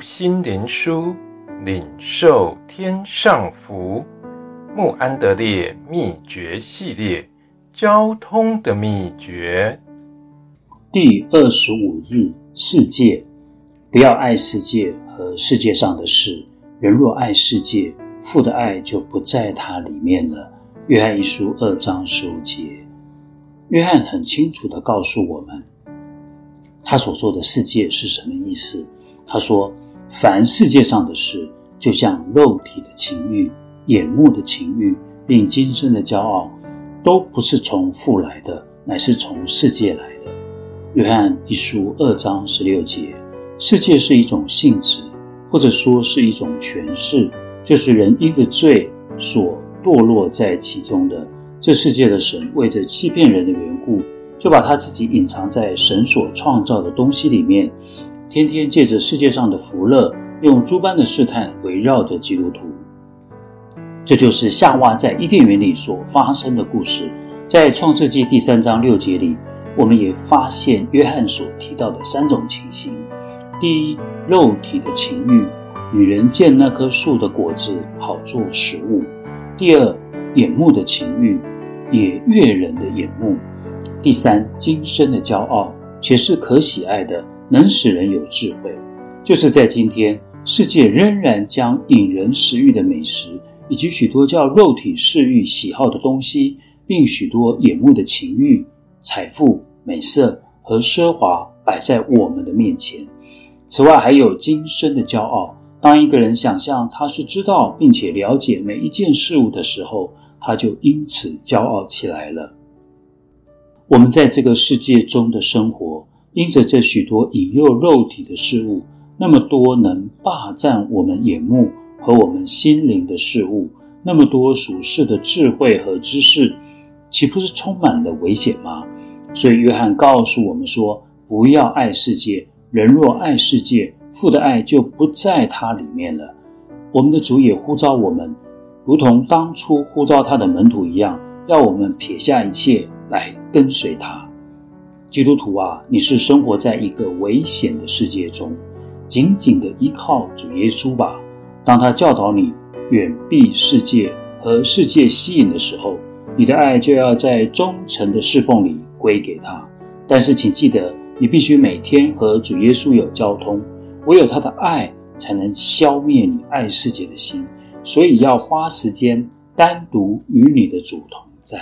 心灵书，领受天上福。穆安德烈秘诀系列，交通的秘诀。第二十五日，世界，不要爱世界和世界上的事。人若爱世界，父的爱就不在他里面了。约翰一书二章十五节，约翰很清楚地告诉我们，他所说的世界是什么意思。他说：“凡世界上的事，就像肉体的情欲、眼目的情欲，并今生的骄傲，都不是从父来的，乃是从世界来的。”约翰一书二章十六节，世界是一种性质，或者说是一种权势，就是人因着罪所堕落在其中的。这世界的神为着欺骗人的缘故，就把他自己隐藏在神所创造的东西里面。天天借着世界上的福乐，用诸般的试探围绕着基督徒。这就是夏娃在伊甸园里所发生的故事。在创世纪第三章六节里，我们也发现约翰所提到的三种情形：第一，肉体的情欲，女人见那棵树的果子好做食物；第二，眼目的情欲，也悦人的眼目；第三，今生的骄傲，且是可喜爱的。能使人有智慧，就是在今天，世界仍然将引人食欲的美食，以及许多叫肉体嗜欲喜好的东西，并许多眼目的情欲、财富、美色和奢华摆在我们的面前。此外，还有今生的骄傲。当一个人想象他是知道并且了解每一件事物的时候，他就因此骄傲起来了。我们在这个世界中的生活。因着这许多引诱肉体的事物，那么多能霸占我们眼目和我们心灵的事物，那么多属世的智慧和知识，岂不是充满了危险吗？所以约翰告诉我们说：不要爱世界，人若爱世界，父的爱就不在他里面了。我们的主也呼召我们，如同当初呼召他的门徒一样，要我们撇下一切来跟随他。基督徒啊，你是生活在一个危险的世界中，紧紧地依靠主耶稣吧。当他教导你远避世界和世界吸引的时候，你的爱就要在忠诚的侍奉里归给他。但是，请记得，你必须每天和主耶稣有交通，唯有他的爱才能消灭你爱世界的心。所以，要花时间单独与你的主同在。